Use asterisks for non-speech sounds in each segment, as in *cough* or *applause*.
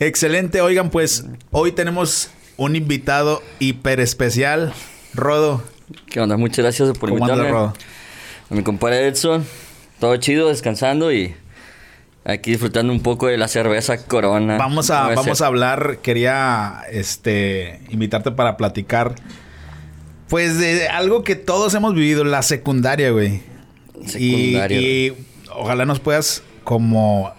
Excelente, oigan, pues hoy tenemos un invitado hiper especial, Rodo. ¿Qué onda? Muchas gracias por ¿Cómo invitarme. Rodo? A mi compadre Edson. Todo chido, descansando y aquí disfrutando un poco de la cerveza Corona. Vamos a, vamos a hablar, quería este invitarte para platicar. Pues de algo que todos hemos vivido, la secundaria, güey. Y, Secundaria, y ojalá nos puedas como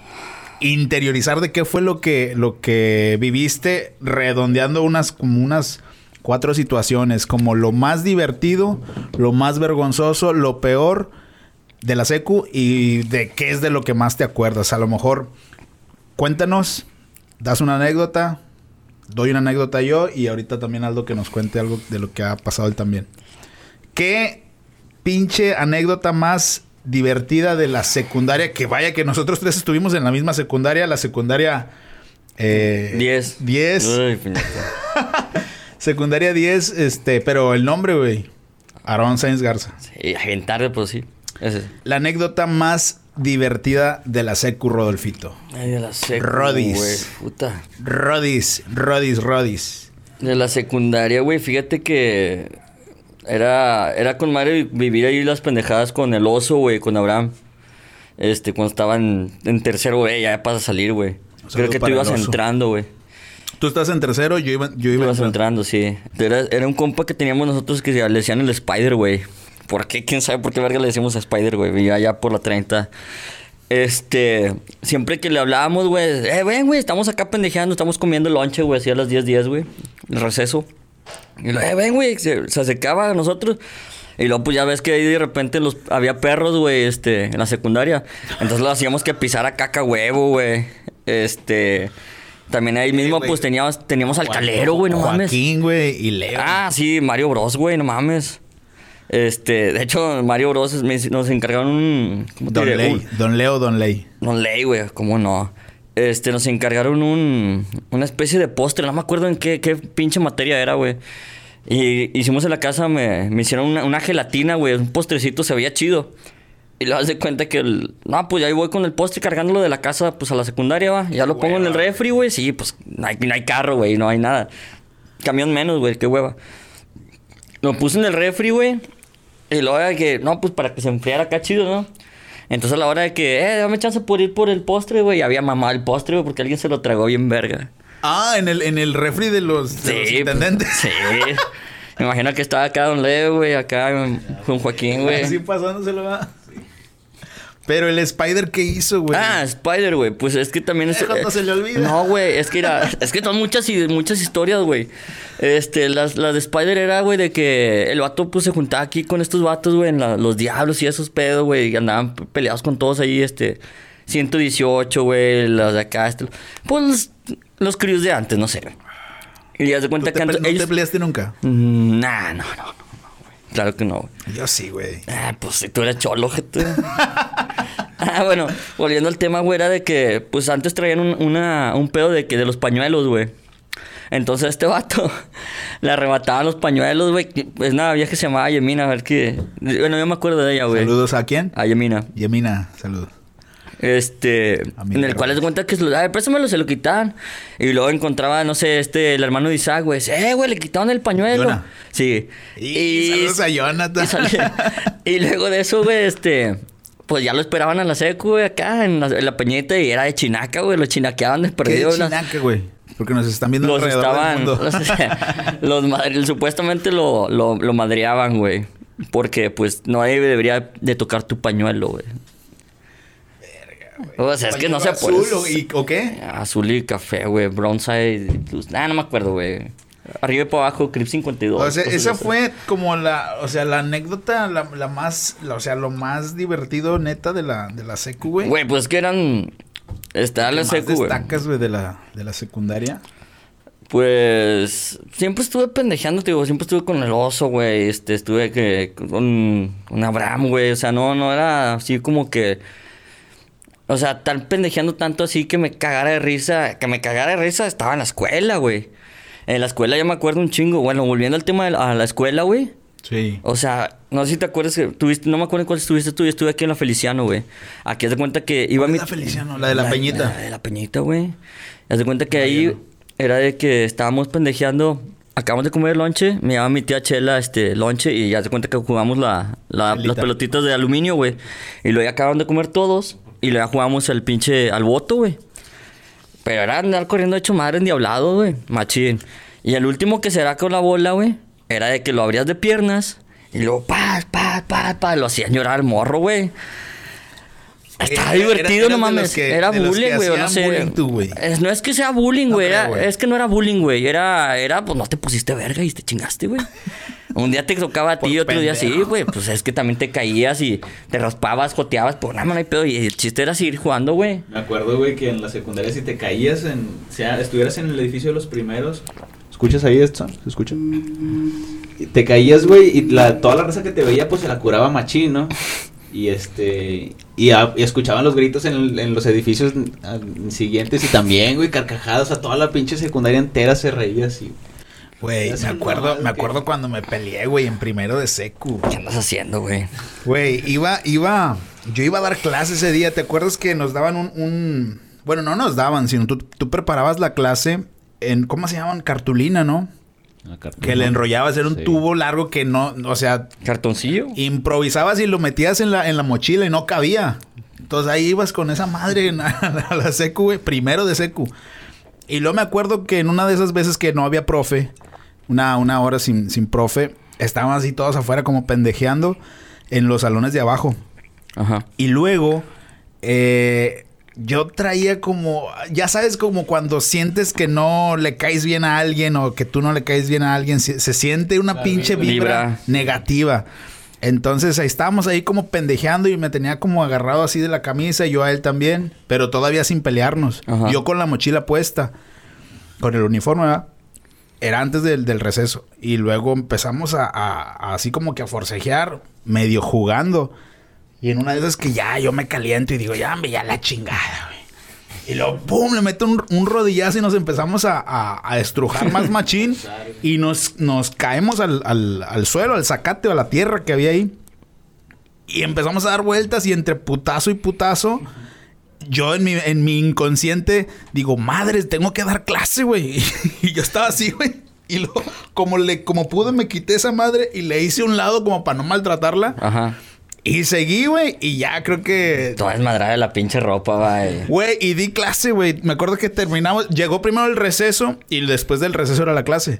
interiorizar de qué fue lo que, lo que viviste, redondeando unas como unas cuatro situaciones, como lo más divertido, lo más vergonzoso, lo peor de la secu y de qué es de lo que más te acuerdas. A lo mejor cuéntanos, das una anécdota, doy una anécdota yo y ahorita también Aldo que nos cuente algo de lo que ha pasado él también. ¿Qué pinche anécdota más divertida de la secundaria? Que vaya que nosotros tres estuvimos en la misma secundaria, la secundaria... Eh, 10. 10. Uy, puñeta. Secundaria 10, este, pero el nombre, güey. Aaron Sainz Garza. Sí, bien tarde, pues sí. Ese. La anécdota más divertida de la secu, Rodolfito. Ay, de la secu, Rodis. güey. Puta. Rodis, Rodis, Rodis. De la secundaria, güey, fíjate que era, era con madre vivir ahí las pendejadas con el oso, güey, con Abraham. Este, cuando estaban en tercero, güey, ya para salir, güey. Creo que tú ibas entrando, güey. Tú estás en tercero, yo iba, yo Tú iba ibas entrando. entrando, sí. Era, era un compa que teníamos nosotros que le decían el Spider, güey. ¿Por qué? ¿Quién sabe por qué verga le decimos a Spider, güey? Vivía allá por la 30. Este, siempre que le hablábamos, güey, eh, ven, güey, estamos acá pendejeando, estamos comiendo lonche, güey, así a las 10, 10, güey, el receso. Y lo, eh, ven, güey, se, se acercaba a nosotros. Y luego, pues ya ves que ahí de repente los, había perros, güey, este, en la secundaria. Entonces lo hacíamos que pisara caca huevo, güey. Este, también ahí mismo, pues teníamos, teníamos al calero, güey, no mames. Joaquín, güey, y Leo. Ah, sí, Mario Bros, güey, no mames. Este, de hecho, Mario Bros me- nos encargaron un. ¿Cómo te Don diré? Ley. Un- Don Leo, Don Ley. no ley, güey, ¿cómo no? Este, nos encargaron un, una especie de postre, no me acuerdo en qué, qué pinche materia era, güey. Y hicimos en la casa, me, me hicieron una, una gelatina, güey, un postrecito, se veía chido. Y le das de cuenta que, el, no, pues ahí voy con el postre cargándolo de la casa, pues a la secundaria, va. Ya lo pongo en el refri, güey, sí, pues no hay, no hay carro, güey, no hay nada. Camión menos, güey, qué hueva. Lo puse en el refri, güey. Y luego que, no, pues para que se enfriara acá chido, ¿no? Entonces a la hora de que, eh, dame chance por ir por el postre, güey. Había mamado el postre, güey, porque alguien se lo tragó bien verga. Ah, en el, en el refri de los, de los pues, intendentes. sí. Me imagino que estaba acá Don Leo, güey, acá con Joaquín, güey. Así pasándoselo, va. Pero el Spider, ¿qué hizo, güey? Ah, Spider, güey. Pues es que también es. No se le olvida. No, güey. Es que era. es que son muchas, y- muchas historias, güey. Este, las, las de Spider era, güey, de que el vato, pues se juntaba aquí con estos vatos, güey, en la- los diablos y esos pedos, güey. Y andaban pe- peleados con todos ahí, este. 118, güey, las de acá, este. Pues los, críos de antes, no sé. Y ya se ¿Tú cuenta te, que antes- ¿No te ellos. peleaste nunca? Mm, Nah, no, no. Claro que no, güey. Yo sí, güey. Ah, pues si tú eres cholo, gente. *laughs* ah, bueno, volviendo al tema, güey, era de que, pues antes traían un, una, un pedo de que de los pañuelos, güey. Entonces este vato *laughs* le arrebataban los pañuelos, güey. Es una vieja que se llamaba Yemina, a ver qué. Bueno, yo me acuerdo de ella, güey. Saludos a quién? A Yemina. Yemina, saludos. Este, en el cual les cuenta que se lo, ay, préstamelo, se lo quitaban. Y luego encontraba, no sé, este, el hermano de Isaac, güey. Eh, güey, le quitaron el pañuelo. Yona. Sí. Y, saludos a Jonathan. *laughs* y, salía- y luego de eso, güey, este. Pues ya lo esperaban a la secu, güey, acá en la, en la peñita y era de chinaca, güey. Lo chinaqueaban de ¿Qué perdido. las- chinaca, güey? Porque nos están viendo los alrededor estaban. del mundo. *laughs* Los, *laughs* los supuestamente lo, lo, lo madreaban, güey. Porque, pues, no debería de tocar tu pañuelo, güey. O sea, es que no se puede. ¿Azul o, y- o qué? Azul y café, güey. Bronze y luz. Ah, no me acuerdo, güey. Arriba y para abajo, Crip 52. O sea, esa así. fue como la, o sea, la anécdota, la, la más, la- o sea, lo más divertido, neta, de la, de la secu, güey. Güey, pues que eran. ¿Qué la secu, güey. destacas, güey, de la, de la secundaria? Pues siempre estuve pendejeando, te digo, siempre estuve con el oso, güey, este, estuve que con un Abraham, güey, o sea, no, no era así como que, o sea, estar pendejeando tanto así que me cagara de risa, que me cagara de risa, estaba en la escuela, güey. En la escuela ya me acuerdo un chingo, bueno, volviendo al tema de la, a la escuela, güey, Sí. o sea, no sé si te acuerdas que tuviste, no me acuerdo en cuál estuviste tú, yo estuve aquí en la Feliciano, güey. Aquí haz de cuenta que iba ¿Cuál mi... la Feliciano? La de la Peñita. La de la Peñita, güey. Haz de cuenta que ahí era de que estábamos pendejeando. Acabamos de comer lonche, me llama mi tía Chela este lonche y ya se cuenta que jugamos la, las pelotitas de aluminio, güey. Y luego ya acaban de comer todos y luego jugamos el pinche al voto, güey. Pero era andar corriendo hecho madre endiablado, güey. Machín. Y el último que será con la bola, güey, era de que lo abrías de piernas y luego pa, pa, pa, pa, lo hacían llorar al morro, güey. Estaba Era- divertido, no mames. que- era bullying, güey, o no sé. bullying tú, güey. Es- no es que sea bullying, güey. es que no era bullying, güey. Era, era, pues no te pusiste verga y te chingaste, güey. *laughs* Un día te tocaba a ti y otro día sí, güey. Pues es que también te caías y te raspabas, joteabas, pues nada, no hay pedo. Y el chiste era seguir jugando, güey. Me acuerdo, güey, que en la secundaria si te caías en... O sea, estuvieras en el edificio de los primeros... ¿Escuchas ahí esto? ¿Se escucha? Y Te caías, güey, y la, toda la raza que te veía, pues se la curaba machín, ¿no? Y este... Y, a- y escuchaban los gritos en, los edificios ah, siguientes y también, güey, carcajadas. A toda la pinche secundaria entera se reía así. Güey, me acuerdo, normal me que- acuerdo cuando me peleé, güey, en primero de secu. ¿Qué andas haciendo, güey? Güey, iba, iba, yo iba a dar clase ese día. ¿Te acuerdas que nos daban un, un- bueno, no nos daban, sino tú, tú preparabas la clase en, ¿cómo se llaman? Cartulina, ¿no? Que le enrollabas, era un Sí. tubo largo que no, o sea, ¿Cartoncillo? improvisabas y lo metías en la, en la mochila y no cabía. Entonces ahí ibas con esa madre en- *laughs* a la secu, güey, primero de secu. Y luego me acuerdo que en una de esas veces que no había profe, una, una hora sin, sin profe, estaban así todos afuera como pendejeando en los salones de abajo. Ajá. Y luego, eh, yo traía como, ya sabes, como cuando sientes que no le caes bien a alguien o que tú no le caes bien a alguien, se, se siente una La pinche vibra. negativa. Entonces ahí estábamos ahí como pendejeando y me tenía como agarrado así de la camisa y yo a él también, pero todavía sin pelearnos. Ajá. Yo con la mochila puesta, con el uniforme, ¿verdad? Era antes del, del receso. Y luego empezamos a, a- a así como que a forcejear, medio jugando. Y en una de esas que ya yo me caliento y digo, ya, me ya la chingada, güey. Y luego, pum, le meto un, un rodillazo y nos empezamos a, a- a estrujar más *laughs* machín. y nos, nos caemos al, al- al suelo, al zacate o a la tierra que había ahí. Y empezamos a dar vueltas y entre putazo y putazo, yo en mi, en mi inconsciente digo, madre, tengo que dar clase, güey. *laughs* y yo estaba así, güey. Y luego, como, le, como pude, me quité esa madre y le hice un lado como para no maltratarla. Ajá. Y seguí, güey. Y ya creo que Toda desmadrada de la pinche ropa, güey. Güey, y di clase, güey. Me acuerdo que terminamos. Llegó primero el receso y después del receso era la clase.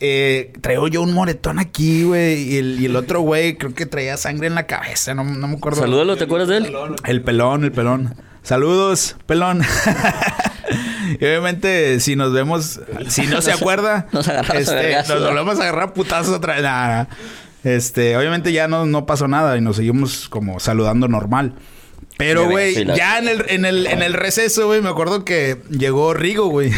Eh, traigo yo un moretón aquí, güey. Y el, y el otro güey creo que traía sangre en la cabeza. No, no me acuerdo. Salúdalo, ¿te acuerdas de él? El pelón, el pelón. Saludos, pelón. *laughs* y obviamente, si nos vemos, si no se *laughs* acuerda, Nos agarramos a este, vergazos. nos volvemos a agarrar putazos otra vez. Nah, nah. Este, obviamente ya no, no pasó nada y nos seguimos como saludando normal. Pero, güey, sí, ya en el, en el, en el receso, güey, me acuerdo que llegó Rigo, güey.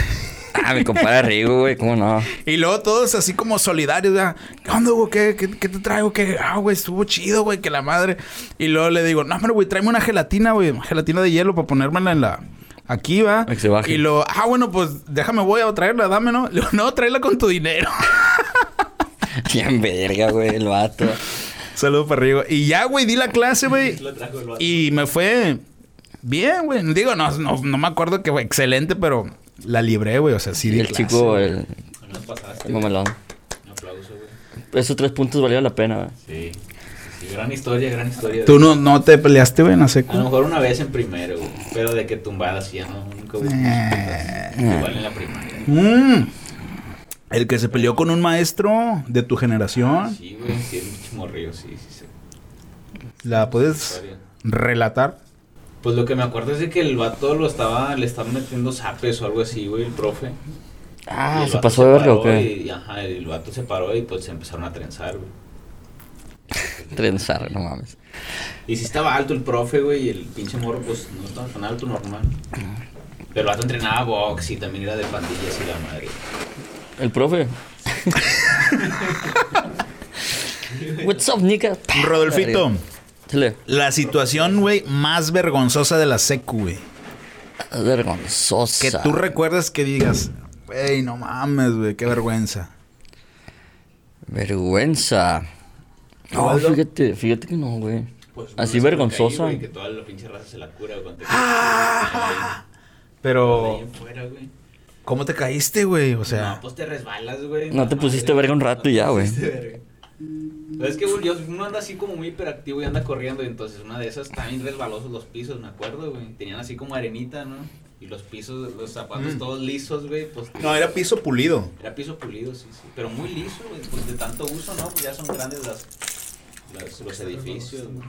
Ah, mi compadre Rigo, güey, ¿cómo no? Y luego todos así como solidarios, ¿verdad? ¿Qué onda, güey? ¿Qué, qué, qué te traigo? ¿Qué? Ah, güey, estuvo chido, güey, que la madre. Y luego le digo, no, pero güey, tráeme una gelatina, güey, una gelatina de hielo para ponérmela en la. Aquí va. Que se baje. Y luego, ah, bueno, pues déjame, voy a traerla, dame, ¿no? Le digo, no, tráela con tu dinero. *laughs* *laughs* Bien verga, güey, el vato. Saludos para arriba. Y ya, güey, di la clase, güey. Y me fue bien, güey. Digo, no, no, no me acuerdo que fue excelente, pero la libré, güey. O sea, sí Y di el clase, chico, güey. el, güey. Un aplauso, güey. Esos tres puntos valieron la pena, güey. Sí. Sí, gran historia, gran historia. ¿Tú no, no te peleaste, güey, en la secu? A lo mejor una vez en primero, güey. Pero de que tumbadas ya no. Nunca hubo Eh. Igual en la primaria. Mm. El que se peleó con un maestro de tu generación. Sí, güey. Sí, mucho morrillo, sí, sí, sí. ¿La puedes relatar? Pues lo que me acuerdo es de que el vato lo estaba, le estaban metiendo zapes o algo así, güey, el profe. Ah, el ¿se pasó de verga o qué? Y, ajá, el vato se paró y pues se empezaron a trenzar, güey. *laughs* Trenzar, no mames. Y sí estaba alto el profe, güey, y el pinche morro, pues no estaba tan alto, normal. Pero el vato entrenaba box y también era de pandillas y la madre. El profe. What's up, nigga? Rodolfito, la situación, güey, más vergonzosa de la secu, güey. Vergonzosa. Que tú recuerdas que digas, güey, no mames, güey, qué vergüenza. Vergüenza. No, fíjate, fíjate que no, güey. Pues, Así vergonzosa. güey, que toda la pinche raza se la cura, güey. cuando te- Ah. Pero, güey. ¿Cómo te caíste, güey? O sea, no, pues te resbalas, güey. No te pusiste verga un rato y ya, güey. es que güey, uno anda así como muy hiperactivo y anda corriendo. Y entonces una de esas también resbalosos los pisos, me acuerdo, güey. Tenían así como arenita, ¿no? Y los pisos, los zapatos Mm. todos lisos, güey. Pues no, era piso pulido. era piso pulido, sí, sí. Pero muy liso, güey. Pues de tanto uso, ¿no? Pues ya son grandes las, las- los edificios, güey.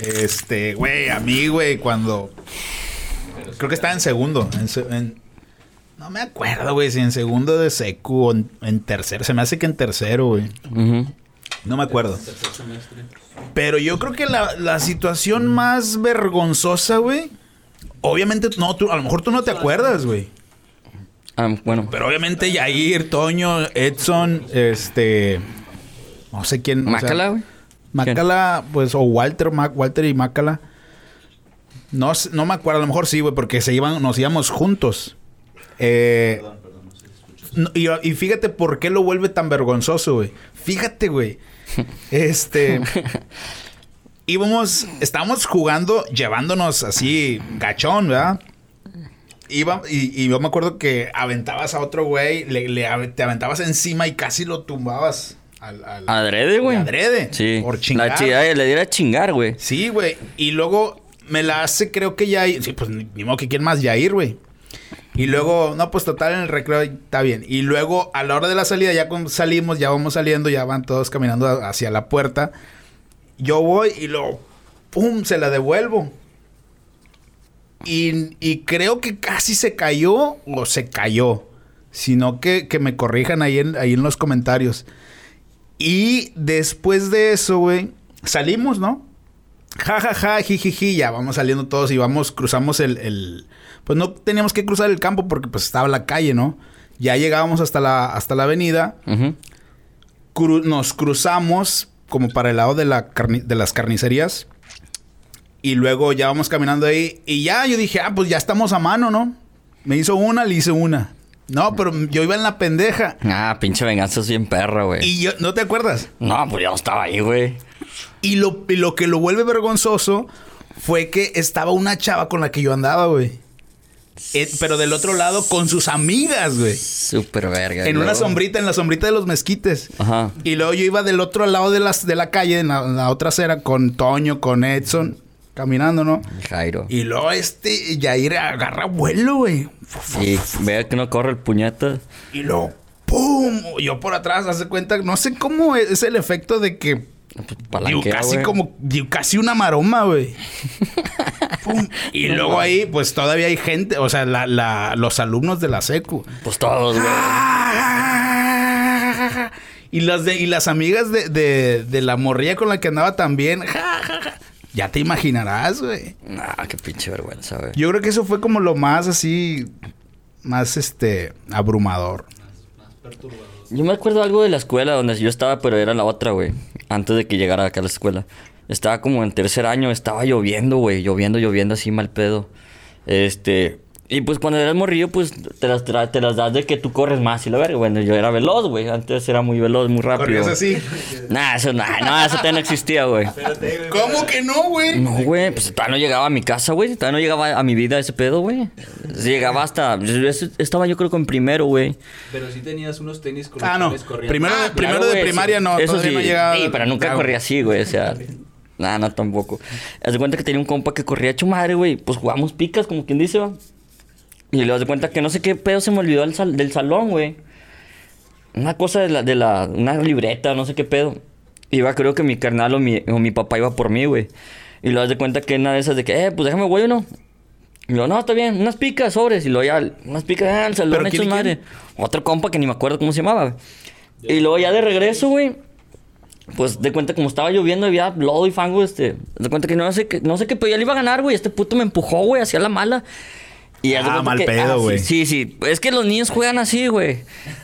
Este, güey, a mí, güey, cuando... Pero Creo que estaba en segundo. en en- no me acuerdo, güey, si en segundo de secu o en, en tercero. Se me hace que en tercero, güey. No me acuerdo. Tercer semestre. Pero yo creo que la, la situación más vergonzosa, güey. Obviamente, no, tú, a lo mejor tú no te acuerdas, güey. Ah, bueno. Pero obviamente Yair, Toño, Edson, este. No sé quién. o sea, Mácala, güey. Mácala, pues, o Walter, Mac, Walter y Mácala. No, sé- no me acuerdo, a lo mejor sí, güey, porque se iban, nos íbamos juntos. Eh, Perdón, perdón, no sé si escuchas. no, y, y fíjate por qué lo vuelve tan vergonzoso, güey. Fíjate, güey. *laughs* Este. *laughs* íbamos, estábamos jugando, llevándonos así, gachón, ¿verdad? Iba, y, y yo me acuerdo que aventabas a otro güey, le, te aventabas encima y casi lo tumbabas al. al- Adrede, güey. Adrede. Sí. Por chingar. La chida, le diera a chingar, güey. Sí, güey. Y luego me la hace, creo que Yair. Sí, pues ni, ni modo que quién más, Yair, güey. Y luego, no, pues total, en el recreo está bien. Y luego, a la hora de la salida, ya salimos, ya vamos saliendo, ya van todos caminando hacia la puerta. Yo voy y luego, ¡pum! Se la devuelvo. Y, y creo que casi se cayó o se cayó. Sino que, que me corrijan ahí en, ahí en los comentarios. Y después de eso, güey, salimos, ¿no? Ja, ja, ja, jijiji, ya vamos saliendo todos y vamos, cruzamos el, el- Pues no teníamos que cruzar el campo porque pues estaba la calle, ¿no? Ya llegábamos hasta la, hasta la avenida, cru- nos cruzamos como para el lado de, la de las carnicerías y luego ya vamos caminando ahí y ya yo dije, ah, pues ya estamos a mano, ¿no? Me hizo una, le hice una. No, pero yo iba en la pendeja. Ah, pinche venganza es bien perra, güey. Y yo, ¿no te acuerdas? No, pues yo estaba ahí, güey. Y lo, y lo que lo vuelve vergonzoso fue que estaba una chava con la que yo andaba, güey. Eh, pero del otro lado con sus amigas, güey. Súper verga. En una sombrita, en la sombrita de los mezquites. Ajá. Y luego yo iba del otro lado de, las, de la calle, en la, en la otra acera, con Toño, con Edson, caminando, ¿no? Jairo. Y luego este Yair agarra vuelo, güey. Y vea que no corre el puñeta. Y luego, ¡pum! Yo por atrás, hace cuenta, no sé cómo es el efecto de que Pues, palanquea, casi como, digo, casi una maroma, güey. *laughs* Y luego ahí, pues todavía hay gente, o sea, la, la- los alumnos de la secu. Pues todos, güey. *laughs* Y las de, y las amigas de, de, de la morrilla con la que andaba también. Ya te imaginarás, güey. Nah, qué pinche vergüenza, güey. Yo creo que eso fue como lo más así, más este, abrumador. Más perturbador. Yo me acuerdo algo de la escuela donde yo estaba, pero era la otra, güey. Antes de que llegara acá a la escuela. Estaba como en tercer año, estaba lloviendo, güey. Lloviendo, lloviendo así mal pedo. Este. Y pues cuando eras morrillo, pues te las, te las das de que tú corres más y la verga. Bueno, yo era veloz, güey. Antes era muy veloz, muy rápido. Corrías así. Nah, eso, nah, no, eso todavía no existía, güey. ¿Cómo que no, güey? No, güey, pues todavía no llegaba a mi casa, güey. Todavía no llegaba a mi vida ese pedo, güey. Llegaba hasta. Estaba yo creo que en primero, güey. Pero sí tenías unos tenis con los Ah, no. corrías. Primero, Ah, primero claro, de güey, primaria sí. no. Eso sí. no llegaba. Sí, pero nunca Ah, corría así, güey. O sea, nada, no tampoco. Haz de cuenta que tenía un compa que corría hecho madre, güey. Pues jugamos picas, como quien dice, va. Y le das de cuenta que no sé qué pedo se me olvidó del, sal- del salón, güey. Una cosa de la, de la. Una libreta, no sé qué pedo. Iba, creo que mi carnal o mi, o mi papá iba por mí, güey. Y lo das de cuenta que una de esas de que, eh, pues déjame, güey, ¿no? Y yo, no, está bien, unas picas, sobres. Y luego ya, unas picas, ah, el salón ¿Pero hecho madre. Otro compa que ni me acuerdo cómo se llamaba, güey. Y luego ya de regreso, güey. Pues de cuenta, como estaba lloviendo, había lodo y fango, este. De cuenta que no sé qué, no sé qué pedo, ya le iba a ganar, güey. Este puto me empujó, güey, hacia la mala. Y Ah, mal que- pedo, sí, güey. Sí, sí, Es que los niños juegan así, güey.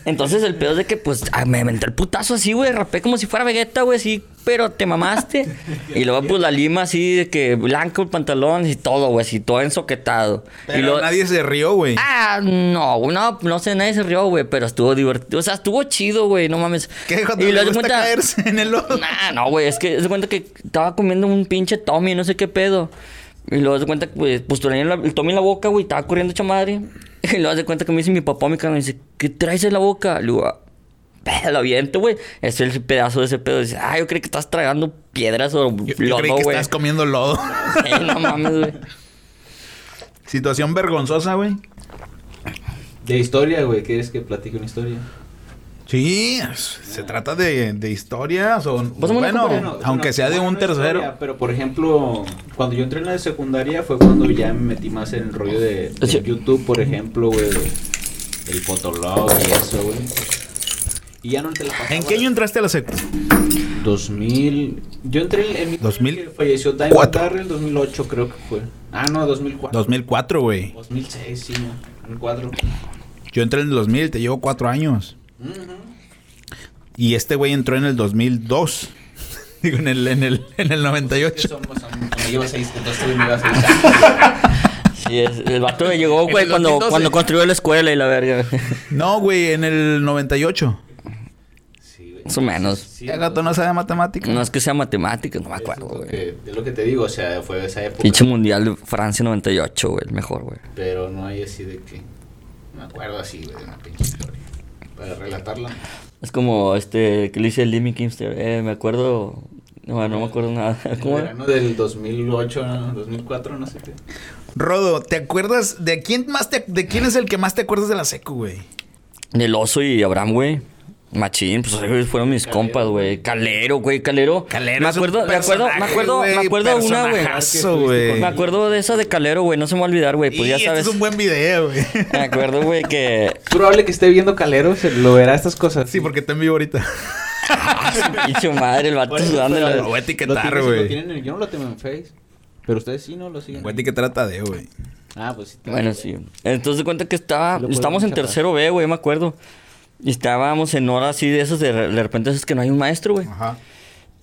Entonces el pedo es de que, pues, ah, me aventé el putazo así, güey. Rapé como si fuera Vegeta, güey, sí. Pero te mamaste. y luego, pues, la lima así de que blanco el pantalón y todo, güey, así todo ensoquetado. Pero y luego, nadie se rió, güey. Ah, no, no, no sé, nadie se rió, güey, pero estuvo divertido. O sea, estuvo chido, güey, no mames. ¿Qué? Cuando Y luego gusta cuenta- caerse en el lodo. Nah, no, güey, es que se cuenta que estaba comiendo un pinche Tommy, no sé qué pedo. Y luego se cuenta que, pues, pues tenía la- el Tommy en la boca, güey, estaba corriendo hecha madre. *laughs* Y luego se cuenta que me dice mi papá, mi cara, me dice, ¿qué traes en la boca? Le digo, "Ah, *laughs* lo aviento, güey. Es el pedazo de ese pedo. Dice, ah, yo creí que estás tragando piedras o Yo, yo lodo, creí que güey. estabas comiendo lodo. *laughs* Eh, no mames, güey. Situación vergonzosa, güey. De historia, güey. ¿Quieres que platique una historia? Sí, se trata de, de historias o... Una bueno. Bueno, aunque bueno, sea de un tercero. historia, pero por ejemplo, cuando yo entré en la secundaria fue cuando ya me metí más en el rollo de, de Sí. YouTube, por ejemplo, güey. El Fotolog y eso, güey. Y ya no te la pasaba. ¿En qué año entraste a la secu? 2000. Yo entré en mi 2000. que falleció Diamond. Darrell, 2008 creo que fue. Ah, no, 2004. 2004, güey. 2006, sí, no, 2004. Yo entré en el 2000, te llevo cuatro años. Ujú. Y este güey entró en el 2002. *laughs* Digo, en el, en el, en el Que 98. somos- somos- me lleva seis, entonces este güey me lleva seis años. Sí, es- el vato me llegó, güey, cuando, 2012. cuando construyó la escuela y la verga. *laughs* No, güey, en el 98. Sí, güey. Más o menos. Sí, ¿El gato no sabe matemáticas? No es que sea matemáticas, no me Es acuerdo, güey. que- Es lo que te digo, o sea, fue de esa época. Pinche mundial de Francia 98, güey, el mejor, güey. Pero no hay así de que. No me acuerdo así, güey, de una pinche historia. Para relatarla. Es como este que le dice el Limmy Kimster. Eh, me acuerdo. No, no me acuerdo nada. *laughs* El ¿Cómo era? verano del 2008, ¿no? 2004, no sé qué. Rodo, ¿te acuerdas de quién más te, de quién es el que más te acuerdas de la secu, güey? Del oso y Abraham, güey. Machín, pues fueron mis Calero, compas, güey. Calero, güey, Calero. Calero Me acuerdo, me acuerdo, me acuerdo, me acuerdo una, güey. Me acuerdo de esa de Calero, güey. No se me va a olvidar, güey. Pues Y ya este sabes. es un buen video, güey. Me acuerdo, güey, que. Es probable que esté viendo Calero, se lo verá estas cosas. Sí, porque está en vivo ahorita. Pinche madre, el vato sudando. Lo voy a etiquetar, güey. Yo no lo tengo en Face. Pero ustedes sí, ¿no? Lo siguen. Güey, ¿qué trata de, güey? Ah, pues sí. Bueno, sí. Entonces de cuenta que estaba, estábamos en tercero B, güey, me acuerdo. Y estábamos en hora así de esos, de, de repente es que no hay un maestro, güey. Ajá.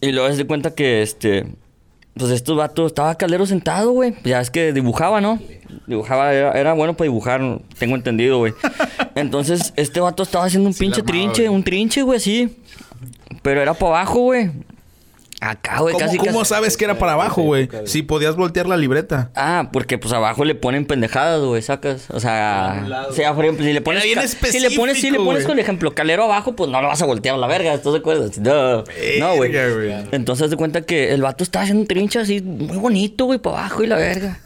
Y luego se de cuenta que, este, pues estos vatos, estaba Calero sentado, güey. Ya es que dibujaba, ¿no? Dibujaba, era, era bueno para dibujar, tengo entendido, güey. *laughs* Entonces, este vato estaba haciendo un Sí pinche armaba, trinche, güey. un trinche, güey, así. Pero era para abajo, güey. Acá, güey, ¿Cómo, casi, cómo casi. sabes que era para abajo, güey? Si podías voltear la libreta. Ah, porque pues abajo le ponen pendejadas, güey, sacas. O sea, lado. o sea, por ejemplo, si le pones. bien si le pones, si le pones el ejemplo calero abajo, pues no lo vas a voltear a la verga, ¿estás de acuerdo? No, no, güey. Entonces de cuenta que el vato estaba haciendo un trinche así muy bonito, güey, para abajo y la verga.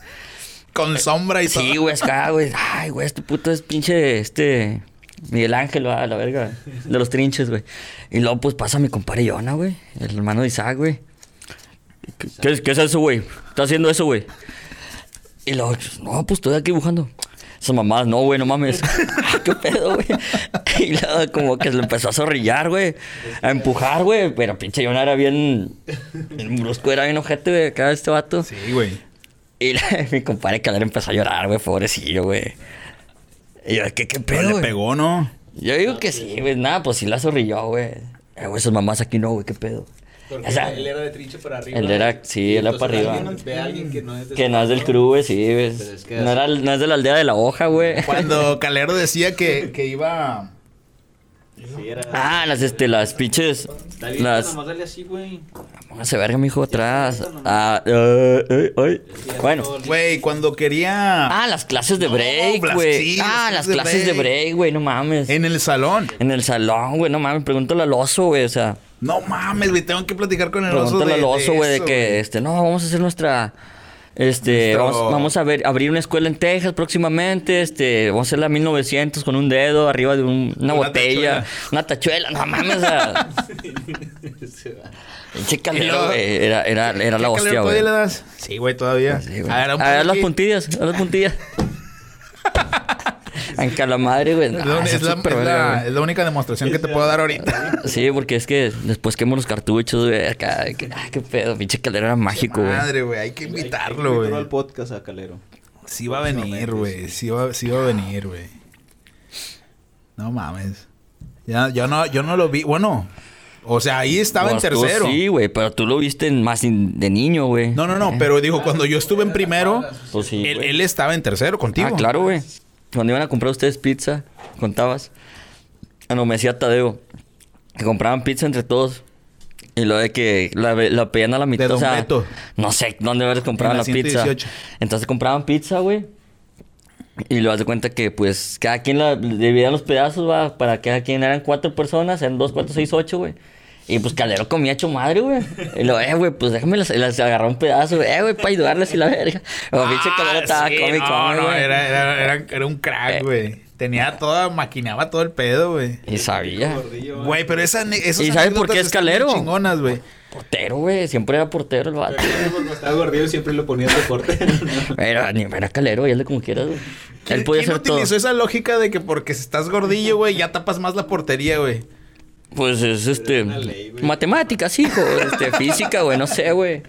Con sombra y Sí, todo. güey, acá, güey. Ay, güey, este puto es pinche, este... Miguel Ángel, va, la verga. De los trinches, güey. Y luego, pues, pasa mi compadre Yona, güey. El hermano de Isaac, güey. ¿Qué, qué es- qué es eso, güey? ¿Está haciendo eso, güey? Y luego, no, pues, estoy aquí dibujando. Esas mamadas, no, güey, no mames. *laughs* ¿Qué pedo, güey? Y luego, como que se le empezó a zorrillar, güey. A empujar, güey. Pero pinche Yona era bien... bien brusco, era bien ojete, güey. Acá este vato. Sí, güey. Y la- *laughs* mi compadre Calero empezó a llorar, güey, pobrecillo, güey. Y yo, ¿qué, qué Pero pedo, le güey? pegó, ¿no? Yo digo que sí, güey, nada, pues sí la zorrilló, güey. Eh, güey, mamás aquí no, güey, qué pedo. Porque O sea, él era de trinche para arriba. él era- sí, él era para arriba. alguien Ve a alguien que no es de Que no es del crew, güey, sí, güey. Es que No, era, no es de la aldea de la hoja, güey. Cuando *laughs* Calero decía que, que iba... Sí, era. Ah, las, este, las pinches... Está bien, Las... nomás dale así, güey. Póngase verga, mijo, atrás. Ah, eh, eh. Bueno. Güey, cuando quería... Ah, las clases de break, güey. ah, las clases de break, güey, no mames. En el salón. En el salón, güey, no mames, pregúntale al oso, güey, o sea... No mames, güey. Tengo que platicar con el oso Pregúntale de, al oso, güey, de, que, este, no, vamos a hacer nuestra, este, vamos, vamos a ver, abrir una escuela en Texas próximamente, este, vamos a hacer la 1900 con un dedo arriba de un- una, Una botella, tachuela. una tachuela, no mames, *laughs* pinche Y calero, güey, era, era, era ¿Qué la hostia, todavía güey. le das? Sí, güey, todavía. Sí, güey. A ver, A ver, las puntillas, a las *laughs* puntillas. *laughs* En calamadre, güey. Es, no, la, es la- súper es la- güey. es la única demostración que te puedo dar ahorita. *laughs* Sí, porque es que después quemo los cartuchos, güey, acá, que, ay, qué pedo, pinche calero era mágico, güey. Madre, güey, hay que invitarlo, Invitarlo al güey. podcast a Calero. Sí va a venir, güey. Sí va, sí va a venir, güey. No mames. Ya, yo no, yo no lo vi. Bueno, o sea, ahí estaba en tú tercero. Sí, güey, pero tú lo viste en- más in- de niño, güey. No, no, no, pero digo, cuando yo estuve en primero, Pues sí, él, güey. él estaba en tercero contigo. Ah, claro, güey. Cuando iban a comprar ustedes pizza, contabas. Ah, no, me decía Tadeo. Que compraban pizza entre todos. Y lo de que la, la pedían a la mitad. De Don o sea, Beto. no sé dónde ver compraban la, la pizza. 118. Entonces compraban pizza, güey. Y lo das de cuenta que, pues, cada quien la dividía los pedazos, va. Para cada quien eran cuatro personas, eran dos, cuatro, seis, ocho, güey. Y pues Calero comía hecho madre, güey. Y lo, eh, güey, pues déjame las, las agarrar un pedazo, güey, eh, güey, para ayudarles y la verga. O pinche Calero estaba Ah, sí, come, no, come, no, güey. era, era, era, era un crack, güey. Tenía toda, maquinaba todo el pedo, güey. Y sabía. Gordillo. Güey, pero esa, esas ¿Y sabe por qué es calero? chingonas, güey. Portero, güey. Siempre era portero el vato. Cuando estaba gordillo siempre lo ponías de portero. ¿no? Era, ni era calero, y hazle como quieras, güey. ¿Quién, Él podía quién hacer todo. utilizó esa lógica de que porque si estás gordillo, güey, ya tapas más la portería, güey? Pues es este. una ley, güey. matemáticas, hijo. Este, *laughs* física, güey, no sé, güey.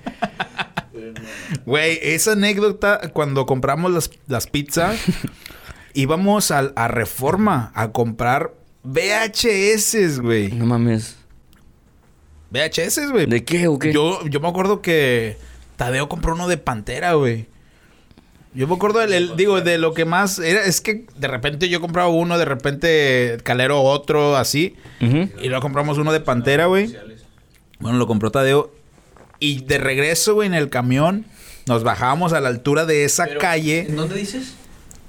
Güey, esa anécdota cuando compramos las, las pizzas, *laughs* íbamos al- a, Reforma a comprar VHS, güey. No mames. VHS, güey. ¿De qué o qué? Yo, yo me acuerdo que Tadeo compró uno de Pantera, güey. Yo me acuerdo del, el- digo, de lo que más era, es que de repente yo compraba uno, de repente Calero otro, así. Y luego compramos uno de Pantera, güey. Bueno, lo compró Tadeo. Y de regreso, güey, en el camión, nos bajábamos a la altura de esa Pero, calle. ¿En dónde dices?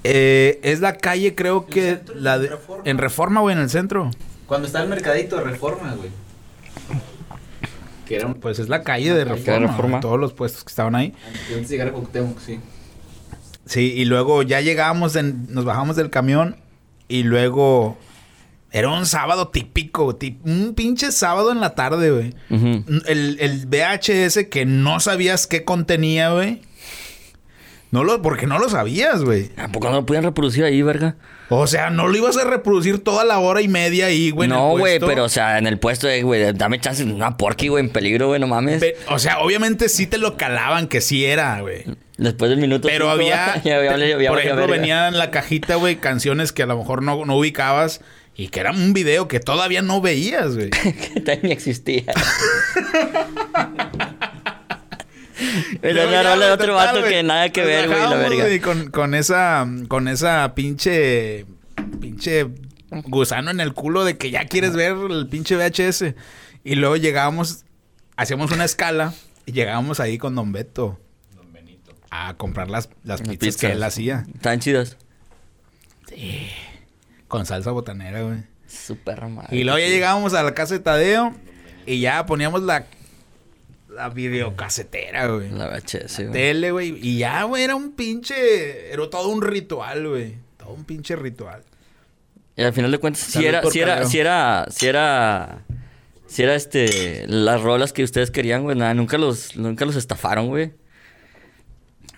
Eh, es la calle, creo ¿En que. centro? la de- ¿En Reforma? en Reforma, güey, en el centro. Cuando está el mercadito de reforma, güey. Que era un... Pues es la calle de Reforma. Reforma. Todos los puestos que estaban ahí. Antes de llegar a Cuauhtémoc, sí. Sí, y luego ya llegamos, en- nos bajamos del camión y luego era un sábado típico, un pinche sábado en la tarde, güey. El, el VHS que no sabías qué contenía, güey. No lo, porque no lo sabías, güey. ¿A poco no lo podían reproducir ahí, verga? O sea, no lo ibas a reproducir toda la hora y media ahí, güey. no, güey, pero o sea, en el puesto, eh, güey, dame chance, una porky, güey, en peligro, güey, no mames. O sea, obviamente sí te lo calaban que sí era, güey. Después del minuto. Pero cinco, había, *laughs* ya, ya, ya, ya, por ejemplo, venía en la cajita, güey, canciones que a lo mejor no, no ubicabas y que era un video que todavía no veías, güey. *laughs* que también ni existía. *laughs* Pero rola de güey, otro vato que nada que ver, güey, la verga. güey, con, con esa, con esa pinche, pinche gusano en el culo de que ya quieres ver el pinche VHS. Y luego llegábamos, hacíamos una escala y llegábamos ahí con Don Beto Don Benito. a comprar las, las pizzas, que él hacía. Estaban chidas. Con salsa botanera, güey. Súper madre. Y luego ya llegábamos a la casa de Tadeo y ya poníamos la, la videocasetera, güey. La VHS, güey. Tele, güey. Y ya, güey, era un pinche. Era todo un ritual, güey. Todo un pinche ritual. Y al final de cuentas, si era, si era, si era, si era, si era este, las rolas que ustedes querían, güey, nada, nunca los, nunca los estafaron, güey.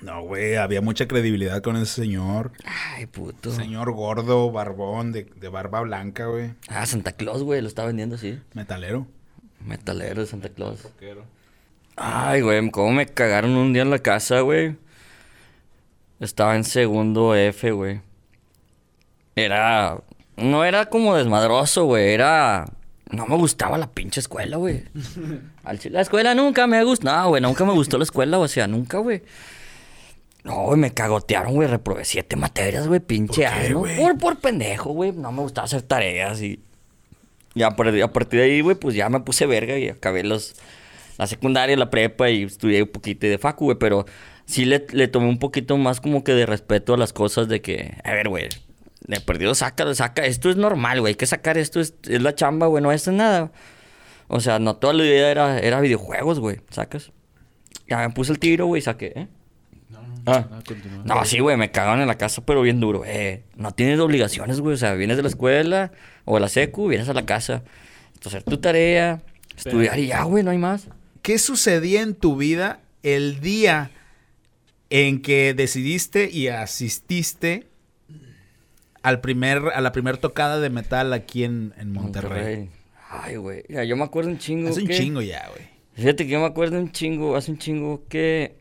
No, güey, había mucha credibilidad con ese señor. Ay, puto. Señor gordo, barbón, de, de barba blanca, güey. Ah, Santa Claus, güey, lo está vendiendo así. Metalero. Metalero de Santa Claus. Rockero. Ay, güey, cómo me cagaron un día en la casa, güey. Estaba en segundo F, güey. Era. No era como desmadroso, güey. Era. No me gustaba la pinche escuela, güey. *laughs* La escuela nunca me gustó. No, güey, nunca me gustó la escuela, o sea, nunca, güey. No, güey, me cagotearon, güey. Reprobé siete materias, güey, pinche ¿Por qué, güey? Por, por pendejo, güey. No me gustaba hacer tareas y. Y a, par- a partir de ahí, güey, pues ya me puse verga y acabé los, la secundaria, la prepa y estudié un poquito de facu, güey, pero sí le, le tomé un poquito más como que de respeto a las cosas de que, a ver, güey, de perdido saca, saca, esto es normal, güey, hay que sacar esto, es, es la chamba, güey, no esto es nada. O sea, no toda la idea era, era videojuegos, güey, sacas. Ya me puse el tiro, güey, y saqué, ¿eh? No, no, Ah. no, sí, güey, me cagaron en la casa, pero bien duro. Eh, no tienes obligaciones, güey. O sea, vienes de la escuela o de la secu, vienes a la casa. Hacer tu tarea, estudiar y ya, güey, no hay más. ¿Qué sucedía en tu vida el día en que decidiste y asististe al primer, a la primer tocada de metal aquí en, en Monterrey? Ay, güey. Mira, yo me acuerdo un chingo. Hace un que- chingo ya, güey. Fíjate que yo me acuerdo un chingo, hace un chingo que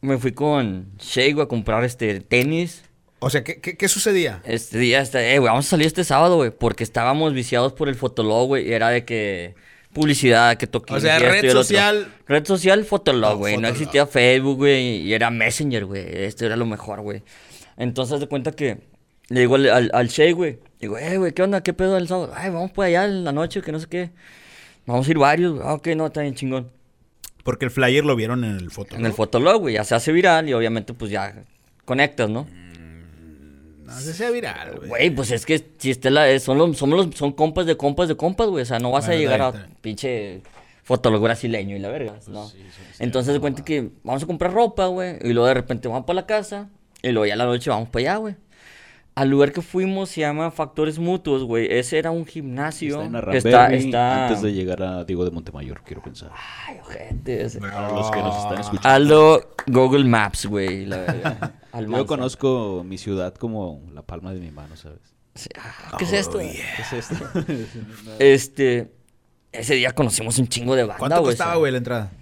me fui con Shea, güey, a comprar este tenis. O sea, ¿qué, qué, qué sucedía? Este día, este, eh, güey, vamos a salir este sábado, güey, porque estábamos viciados por el fotolog, güey, y era de que publicidad, que toquín. O sea, red y el otro. social. Red social, fotolog, güey, no Fotolog. existía Facebook, güey, y era Messenger, güey, esto era lo mejor, güey. Entonces, de cuenta que le digo al, al, al Shea, güey, digo, eh, güey, ¿qué onda? ¿Qué pedo el sábado? Ay, vamos por allá en la noche, que no sé qué. Vamos a ir varios, güey. Ah, ok, no, está bien chingón. Porque el flyer lo vieron en el foto. En el Fotolog, güey, ya se hace viral y obviamente pues ya conectas, ¿no? No si sea viral, güey. Güey, pues es que si esté la, son, los, somos los, son compas de compas de compas, güey. O sea, no vas a llegar a pinche fotolog brasileño y la verga, ¿no? Entonces de cuenta que vamos a comprar ropa, güey. Y luego de repente vamos para la casa. Y luego ya a la noche vamos para allá, güey. Al lugar que fuimos se llama Factores Mutuos, güey. Ese era un gimnasio. Está en está, está... antes de llegar a Diego de Montemayor, quiero pensar. Ay, ojete. ese. Para los que nos están escuchando. Aldo Google Maps, güey. *laughs* Yo conozco mi ciudad como la palma de mi mano, ¿sabes? Sí, ah, ¿Qué es esto? ¿Qué es esto? *laughs* Este. Ese día conocimos un chingo de banda, ¿Cuánto güey. costaba, o sea, güey, la entrada?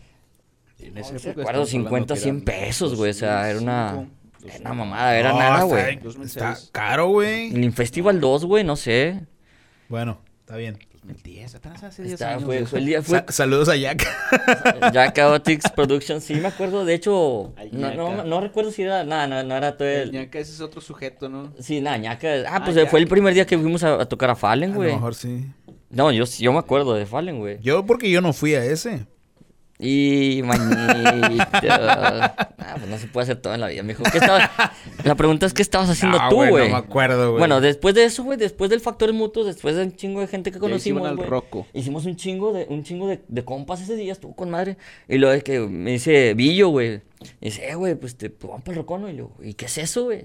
en No esa me época acuerdo, estamos hablando 50, que 100 eran pesos, güey. O sea, era una. 2005, Era una mamada, era No, nada, güey. 2006. Está caro, güey. El Infestival 2, güey, no sé. Bueno, está bien. 2010, apenas hace 10 Está- años. fue, fue el día. Fue Sa- saludos a Jack. *laughs* ya Chaotix Productions. Sí, me acuerdo. De hecho, no, no, recuerdo si era. Nada, no, no era todo El el. ñaca, ese es otro sujeto, ¿no? Sí, nada, ñaca. Ah, pues Ah, fue ya. el primer día que fuimos a, a tocar a Fallen, A güey. lo mejor sí. No, yo, yo me acuerdo de Fallen, güey. Yo porque yo no fui a ese. Y mañita. ah, pues no se puede hacer todo en la vida, mijo. ¿Qué estaba... La pregunta es, ¿qué estabas haciendo No, tú, güey? No me acuerdo, güey. Bueno, después de eso, güey, después del Factores Mutuos, después de un chingo de gente que conocimos, al güey. Rocco. Hicimos un chingo de, un chingo de, de compas ese día, estuvo con madre. Y luego es que me dice Billo, güey. Dice, eh, güey, pues te pues, vamos para el Rocono. Y yo, ¿y qué es eso, güey?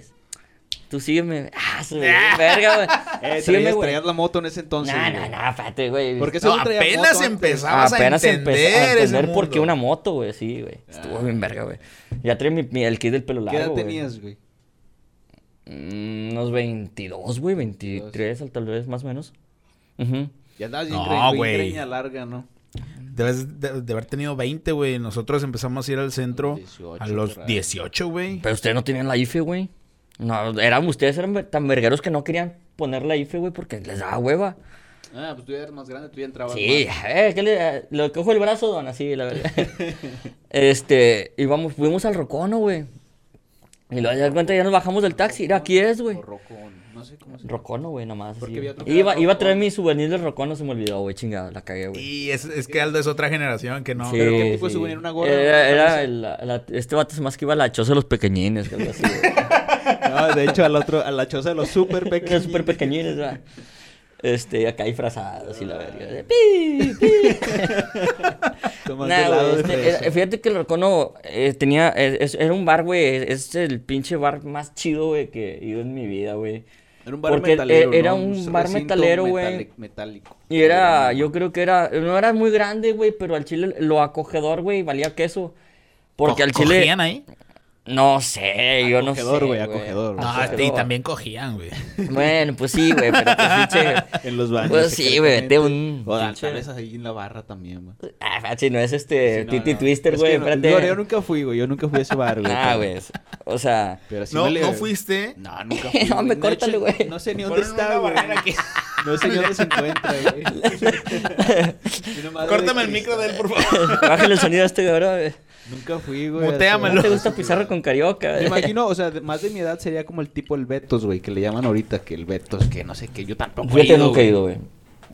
Tú sígueme. Ah, se me dio verga, güey. Eh, sígueme, traías, la moto en ese entonces. Nah, güey. nah, espérate, güey. ¿Por qué No, traía apenas moto antes? empezabas a Apenas entender, empecé a ese entender por qué una moto, güey, sí, güey. Estuvo bien verga, güey. Ya trae mi, mi- el kit del pelo largo, ¿Qué edad güey. tenías, güey? Mm, unos 22, güey, 23, tal vez, más o menos. Ujú. Ya andabas bien, No, cre- bien güey. greña larga, ¿no? Debes de, de haber tenido 20, güey. Nosotros empezamos a ir al centro 18, a los por ahí. 18, güey. Pero ustedes no tenían la IFE, güey. No, eran, ustedes eran tan vergueros que no querían poner la IFE, güey, porque les daba hueva. Ah, pues tú ya eres más grande, tú ya entrabas Sí, más. eh, ¿qué le, cojo el brazo, don, así, la verdad. *laughs* este, y vamos, fuimos al Rocono, güey. Y luego ya de cuenta, ya nos bajamos del taxi. Mira, aquí es, güey. O Rocón, no sé cómo se llama. Rocono, güey, nomás. Porque así, había güey. otro que Iba, iba a traer Rocono. mi souvenir del Rocono, se me olvidó, güey, chingada, la cagué, güey. Y es, es que Aldo es otra generación que no. Sí, ¿Pero qué tipo de souvenir? ¿Una gorra? Era, este vato es más que iba a la choza de los pequeñines, algo así, güey. No, de hecho, al otro, a la choza de los súper pequeños. súper pequeñines, ¿verdad? Este, acá disfrazados y la verga. de pi, pi. *laughs* Tomando Nah, helado güey, de este, fresa. era- fíjate que el Rocono eh, tenía, eh, es- era un bar, güey, es el pinche bar más chido, güey, que he ido en mi vida, güey. Era un bar porque metalero, era ¿no? un bar recinto metalero, güey. Metálico. Y era, yo creo que era, no era muy grande, güey, pero al chile lo acogedor, güey, valía queso. Porque Co- al chile, ¿Cogían ahí? No sé, yo no sé. Acogedor, güey, acogedor. No, Acogedor. y también cogían, güey. Bueno, pues sí, güey, pero pues *laughs* pinche... En los baños. Pues sí, güey, vete un O pinche- tal vez ahí en la barra también, güey. Ah, si no es este Sí, no, Titi no. Twister, Es güey, que no- espérate. no, yo nunca fui, güey. Yo nunca fui a ese bar, güey. *laughs* Ah, pero- güey, o sea... Pero sí No, le- no fuiste. No, nunca fui. *laughs* No, me córtale, güey. No sé ni dónde está, güey. No sé ni dónde se encuentra, güey. Córtame el micro de él, por favor. Bájale el sonido a este cabrón, güey. Nunca fui, güey. Muteamelo. ¿No te gusta Pizarro con Carioca? Me imagino, o sea, más de mi edad sería como el tipo el Betos, güey, que le llaman ahorita, que el Betos, que no sé qué, yo tampoco he Fíjate, ido, nunca he ido, güey.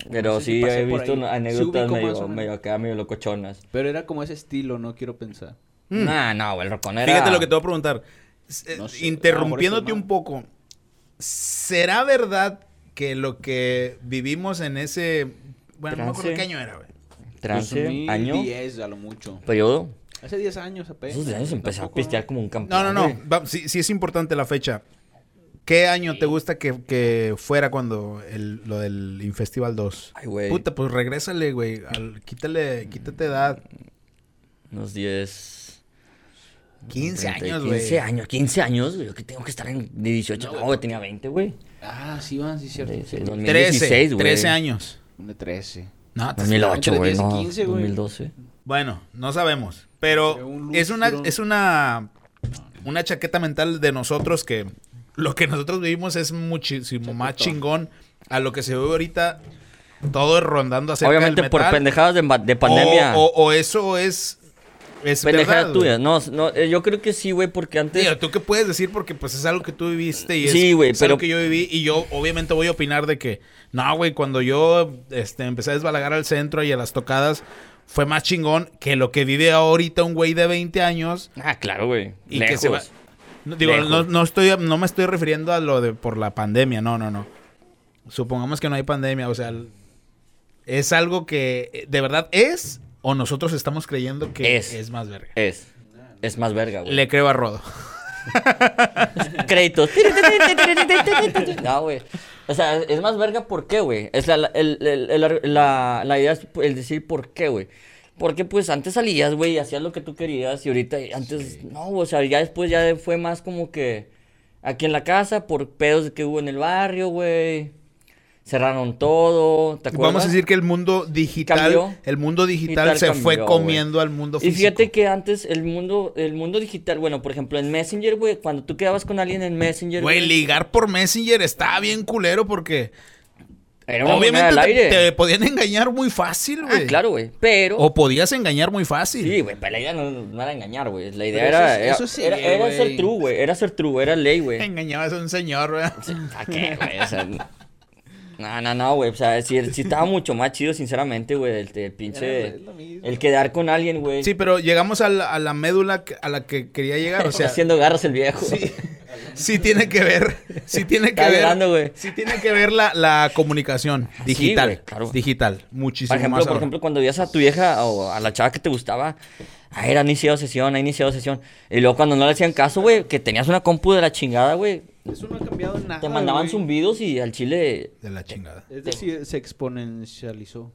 Pero No sé si sí he visto ahí. una- Sí anécdotas medio, medio acá, medio locochonas. Pero era como ese estilo, no quiero pensar. Nah, no, güey, el rocón era... Fíjate lo que te voy a preguntar. Eh, No sé, interrumpiéndote a lo mejor un poco. ¿Será verdad que lo que vivimos en ese. Bueno, no me acuerdo qué año era, güey. Trance, año, 2010 a lo mucho. periodo. Hace 10 años apenas. Esos años empecé a pistear ¿no? como un campeón. No, no, no. Va- sí, sí es importante la fecha. ¿Qué año te gusta que, que fuera cuando el, lo del Infestival 2? Ay, güey. Puta, pues regrésale, güey. Al- Quítale, quítate edad. Unos 10... 15 30, años, güey. 15 años, 15 años, güey. Que tengo que estar en de 18. No, güey, tenía 20, güey. Ah, sí, van, sí, cierto. Sí, sí, sí. 2016, 13, güey. 13 años. De 13. No, te- 2008, entre güey, 10 no. 15, güey. 2012. Bueno, no sabemos. Pero un es una, es una, una chaqueta mental de nosotros que lo que nosotros vivimos es muchísimo más chingón a lo que se ve ahorita. Todo es rondando acerca Obviamente del por pendejadas de, pandemia. O, o- o eso es es Pendejada verdad, tuya. No, no, eh, yo creo que sí, güey, porque antes. Digo, ¿tú qué puedes decir? Porque pues es algo que tú viviste y es, es algo que yo viví y yo obviamente voy a opinar de que, no, güey, cuando yo este, empecé a desbalagar al centro y a las tocadas, fue más chingón que lo que vive ahorita un güey de 20 años Ah, claro, güey. y Lejos. que se va... No, digo, no, no estoy, no me estoy refiriendo a lo de por la pandemia, no, no, no. Supongamos que no hay pandemia, o sea, es algo que eh, de verdad es o nosotros estamos creyendo que Es. es, más verga. Es. Es más verga, güey. Le creo a Rodo. *laughs* Créditos. *laughs* No, güey. O sea, es más verga, ¿por qué, güey? Es la, el- el- el- la, la idea es el decir por qué, güey. Porque, pues, antes salías, güey, y hacías lo que tú querías. Y ahorita, antes, no, o sea, ya después ya fue más como que aquí en la casa, por pedos que hubo en el barrio, güey. Cerraron todo, ¿te acuerdas? Vamos a decir que el mundo digital, Cambió. el mundo digital Digital se cambió, fue comiendo al mundo Y físico. fíjate que antes el mundo, el mundo digital, bueno, por ejemplo, en Messenger, güey, cuando tú quedabas con alguien en Messenger, Güey, ligar por Messenger está bien culero porque era una moneda obviamente te, aire. te podían engañar muy fácil, Ah, güey. claro, güey. Pero. O podías engañar muy fácil. Sí, güey, pero la idea no, no era engañar, güey. La idea era. eso- era- eso sí, era, era ser true, güey. Era ser true, era ley, güey. *laughs* Engañabas a un señor, güey. ¿Para qué, güey? O sea. No, no, no, güey. O sea, sí, sí estaba mucho más chido, sinceramente, güey. El, el pinche. Era lo mismo. El quedar con alguien, güey. Sí, pero llegamos a la, a la médula a la que quería llegar, o *laughs* sea, haciendo garras el viejo. sí, sí tiene que ver, sí tiene que Está ver, güey. sí tiene que ver la, la comunicación digital, claro. digital, muchísimo Por ejemplo, más por ahora. ejemplo, cuando veías a tu vieja o a la chava que te gustaba, ah, era iniciado sesión, ha iniciado sesión. Y luego cuando no le hacían caso, güey, que tenías una compu de la chingada, güey, Eso no ha cambiado Ah, nada. te mandaban güey. zumbidos y al chile. de la chingada. Es decir, se exponencializó.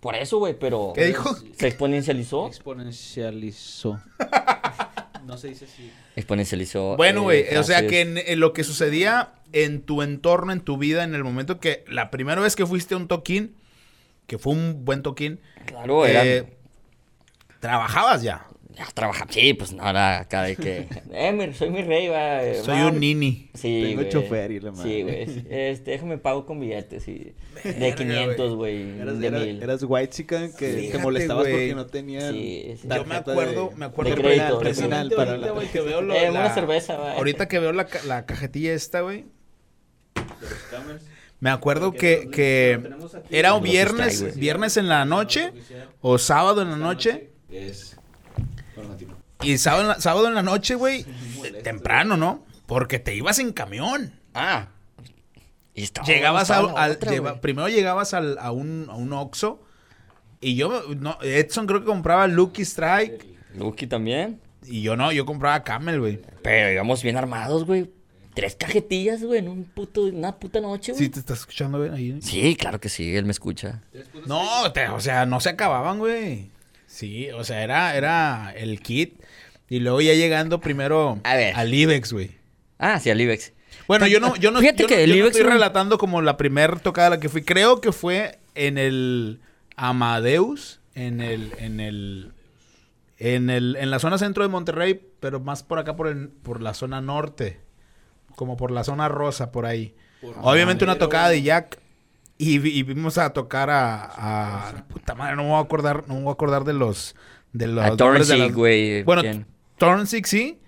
Por eso, güey, pero. ¿Qué dijo? Se exponencializó. Exponencializó. *laughs* no se dice así. Exponencializó. Bueno, eh, güey, o sea que en, en lo que sucedía en tu entorno, en tu vida, en el momento que la primera vez que fuiste a un toquín, que fue un buen toquín, Claro, era. eh, trabajabas ya. Ya trabajaba. Sí, pues no era acá de que. *laughs* Eh, mi- soy mi rey, va. eh, Soy va". un nini. Sí, Tengo güey. chofer y la madre. Sí, güey. Este, déjame pago con billetes y. De Verga, 500, güey. Eras, De era- mil. eras white chican que Fíjate, te molestabas güey. porque no tenían Sí, sí. Yo me acuerdo, de- me acuerdo de crédito, para ahorita, la- güey, que veo lo, Eh, la- una cerveza, güey. Ahorita que veo la, la cajetilla esta, güey. Me acuerdo que, que era un viernes, viernes en la noche o sábado en la noche. Es Y sábado en la, sábado en la noche, güey, temprano, ¿no? Porque te ibas en camión. Ah. Y estaba- Llegabas a- otra, lleva- primero llegabas al- a un, a un Oxxo y yo, no, Edson creo que compraba Lucky Strike Lucky también. y yo no, yo compraba Camel, güey. Pero íbamos bien armados, güey. Tres cajetillas, güey, en un puto, una puta noche, güey. Sí, te estás escuchando, güey, ahí. Sí, claro que sí, él me escucha. No, te- o sea, no se acababan, güey. Sí, o sea, era, era el kit. Y luego ya llegando primero A ver. al IBEX, güey. Ah, sí, al IBEX. Bueno, yo no, yo no, Fíjate yo que no- el yo no estoy relatando como la primer tocada a la que fui. Creo que fue en el Amadeus, en el, en el, en el, en la zona centro de Monterrey, pero más por acá por el, por la zona norte, como por la zona rosa, por ahí. Obviamente una tocada de Jack. Y, vi- y vimos a tocar a, a- puta madre, no me voy a acordar, no me voy a acordar de los de los A güey. Bueno. Tornzig sí.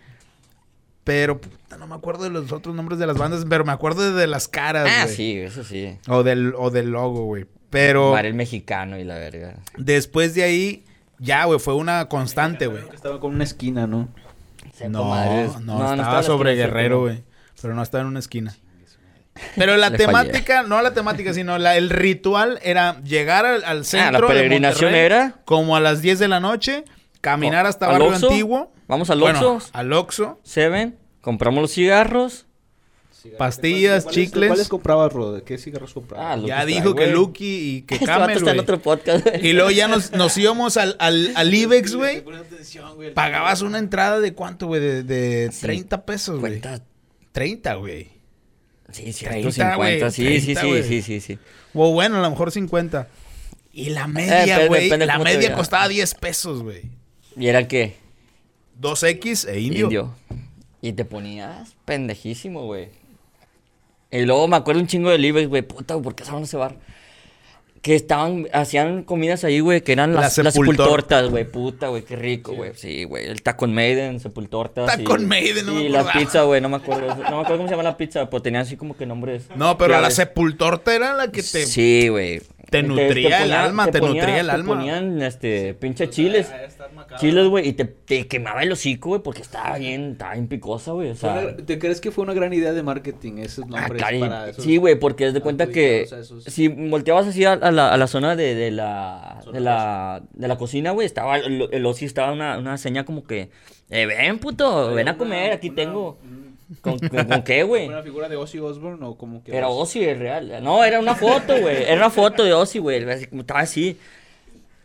Pero puta, no me acuerdo de los otros nombres de las bandas, pero me acuerdo de las caras, Ah, güey. sí, eso sí. O del, o del logo, güey. Pero Bar el mexicano y la verga. después de ahí, ya, güey, fue una constante, güey. Estaba con una esquina, ¿no? No, no, estaba sobre Guerrero, güey. Pero no estaba en una esquina. Pero la *laughs* Le fallé. temática, no la temática, sino la, el ritual era llegar al, al centro. Ah, la peregrinación era. Como a las 10 de la noche, caminar hasta ¿Al Barrio? Antiguo. Vamos al Bueno, Oxxo. al Oxxo. Seven. Compramos los cigarros. Pastillas, ¿Cuáles- chicles. ¿Cuáles comprabas, Rod? ¿Qué cigarros comprabas? Ah, Ya dijo que. Lucky y que *laughs* Este Camel, está en güey. otro podcast, güey. Y luego ya nos, nos íbamos al, al, *laughs* al IBEX, güey. Pagabas una entrada de cuánto, güey? De, de Sí. 30 pesos, güey. Cuenta. 30, güey. Sí, 30, 150. güey, Sí, 30, sí, sí, sí, sí, sí. O bueno, a lo mejor 50. Y la media, depende- güey. depende la media costaba 10 pesos, güey. ¿Y era qué? 2X e indio. Y te ponías pendejísimo, güey. Y luego me acuerdo un chingo del IBEX, güey. Puta, ¿por qué cerraron ese bar? Que estaban, hacían comidas ahí, güey, que eran las, La las sepultor- sepultortas, güey. Puta, güey, qué rico, güey. Sí, güey. El Tacon Maiden, sepultortas. Tacon y- Maiden, no me Y la pizza, güey, no me acuerdo. No me acuerdo cómo se llama la pizza, pero tenía así como que nombres. No, pero la sepultorta era la que te... Sí, güey. Te nutría el alma, te nutría el alma. Te ponían, este, pinche chiles. Chiles, güey, y te, te quemaba el hocico, güey, porque estaba bien, estaba bien picosa, güey. O sea, ¿Te crees que fue una gran idea de marketing esos Ah, nombres para esos? Sí, güey, porque es de cuenta que si volteabas así a, a la, a la zona de, de la, de la de la cocina, güey, estaba el, el estaba una, una seña como que eh, ven, puto, ven a comer, aquí tengo. ¿Con, con, con qué, güey? ¿Una figura de Ozzy Osbourne o como que Era Ozzy, es real. No, era una foto, güey. Era una foto de Ozzy, güey. Estaba así.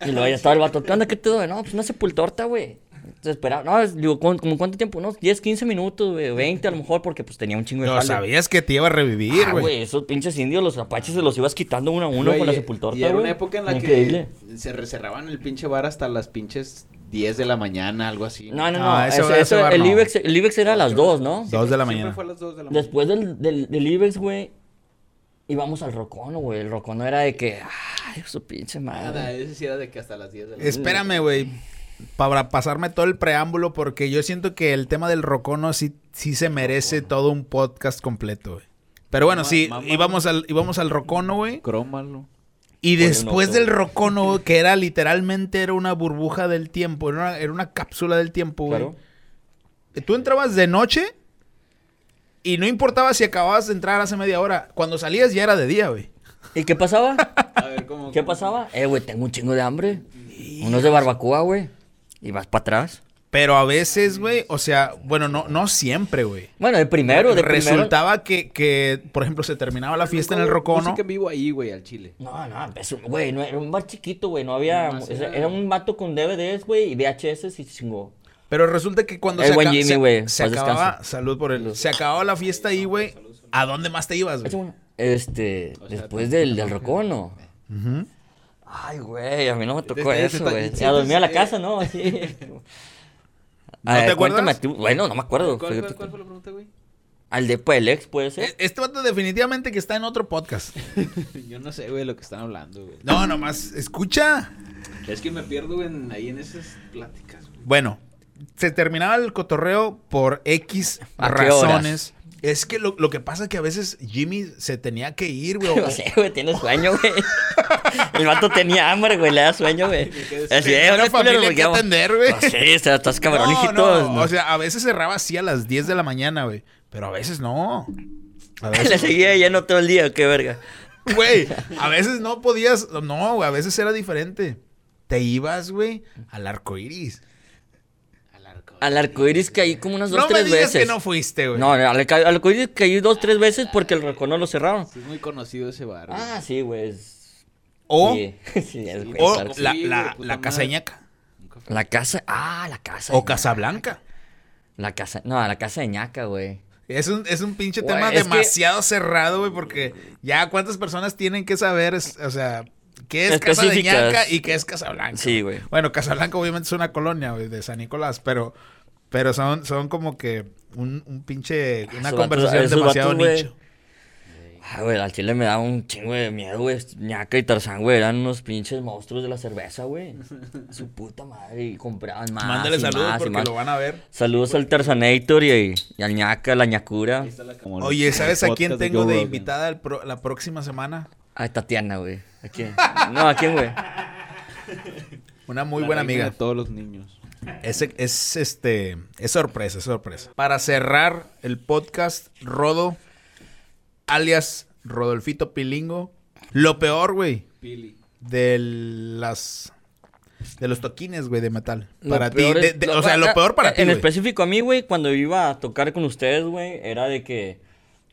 Y luego ya estaba el vato. ¿Qué onda? ¿Qué te doy? No, pues una sepultorta, güey. Entonces esperaba. No, digo, ¿con- ¿como cuánto tiempo? Unos 10, 15 minutos, güey. 20 a lo mejor, porque pues tenía un chingo de No sabías que te iba a revivir, Ah, güey. esos pinches indios, los apaches se los ibas quitando uno a uno con la sepultorta, Y era una época en la Increíble. que se reservaban el pinche bar hasta las pinches 10 de la mañana, algo así. No, no, no. Eso- eso- bar el, no. IBEX, el IBEX era a las 2, ¿no? Dos de la Siempre mañana. fue a las 2 de la mañana. Después del, del, del IBEX, güey, íbamos al Rocono, güey. El Rocono era de que, ay, su pinche Nada, madre. ese sí era de que hasta las 10 de la mañana. Espérame, güey. Para pasarme todo el preámbulo, porque yo siento que el tema del rocono sí, sí se merece todo un podcast completo, güey. Pero bueno, Mamá- sí, mamá- íbamos al, íbamos al rocono, güey. Crómalo. Y después del rocono, que era literalmente era una burbuja del tiempo, era una, era una cápsula del tiempo, güey. Claro. Tú entrabas de noche y no importaba si acababas de entrar hace media hora. Cuando salías ya era de día, güey. ¿Y qué pasaba? *laughs* A ver, ¿cómo? ¿Qué pasaba? Eh, güey, tengo un chingo de hambre. Unos de barbacoa, güey. Y vas para atrás. Pero a veces, güey, o sea, bueno, no, no siempre, güey. Bueno, de primero, de primero. Resultaba que, que, por ejemplo, se terminaba la fiesta en el rocono. En vivo ahí, güey, al chile. No, no, eso, güey, no, era un bar chiquito, güey, no había... No, era, un vato con DVDs, güey, y VHS y chingó. Pero resulta que cuando El se, buen aca- Jimmy, se- güey, se acababa, salud por él, se acababa la fiesta ahí, güey. ¿A dónde más te ibas, güey? Este, O sea, después del, del rocono. Ujú. Ay, güey, a mí no me tocó eso, güey. Ya dormía a la este- casa, ¿no? Así. *laughs* ¿No te ver, acuerdas? tú. Bueno, no me acuerdo. ¿Cuál, fue la pregunta, güey? Al de Pelex, ¿puede ser? E- Este vato definitivamente que está en otro podcast. *laughs* Yo no sé, güey, lo que están hablando, güey. No, nomás, escucha. Es que me pierdo en, ahí en esas pláticas, güey. Bueno, se terminaba el cotorreo por X ¿A qué razones. Es que lo, lo que pasa es que a veces Jimmy se tenía que ir, güey. *laughs* No sé, güey, tiene sueño, güey. *laughs* El vato tenía hambre, güey, le da sueño, güey. Así, eh, una una familia que atender, güey. Sí, está- *laughs* estás cabrón, No, hijito. no, O sea, a veces cerraba así a las 10 de la mañana, güey. Pero a veces no. A Le veces, seguía lleno todo el día, qué verga. güey, a veces no podías. No, güey, a veces era diferente. Te ibas, güey, al arco iris. Al arco. Al arcoiris caí como unas dos, No me tres digas veces. que no fuiste, güey. No, no, al, al arcoiris caí dos, tres veces porque el rocono lo cerraron. Es muy conocido ese bar. güey. Ah, sí, güey. es- O, Sí, *laughs* sí, es, güey, o claro que sí. la, Sí, la, la casa ñaca. La casa. Ah, la casa. O Casablanca. La casa. No, la casa de ñaca, güey. Es un, es un pinche Güey, tema es que- demasiado cerrado, güey, porque ya cuántas personas tienen que saber, es- o sea, qué es Casa de. Ñaca y qué es Casablanca. Sí, güey. Bueno, Casablanca obviamente es una colonia, güey, de San Nicolás, pero, pero son, son como que un, un pinche, una Esos conversación vatos- demasiado vatos, nicho. Ah, güey, al chile me daba un chingo de miedo, güey. ñaca y Tarzán, güey, eran unos pinches monstruos de la cerveza, güey. *laughs* Su puta madre. Y compraban más. Mándale y saludos más, y porque más. lo van a ver. Saludos al Tarzanator y, y al ñaca, la ñacura. La- Oye, ¿sabes a quién tengo de invitada el pro- la próxima semana? A Tatiana, güey. ¿A quién? No, ¿a quién, güey? Una muy La buena amiga. de todos los niños. Es, es este es sorpresa, es sorpresa. Para cerrar el podcast, Rodo, alias Rodolfito Pilingo. Lo peor, güey, Pili. de las de los toquines, güey, de metal. Lo para ti, o sea, lo peor para ti, En específico a mí, güey, cuando iba a tocar con ustedes, güey, era de que,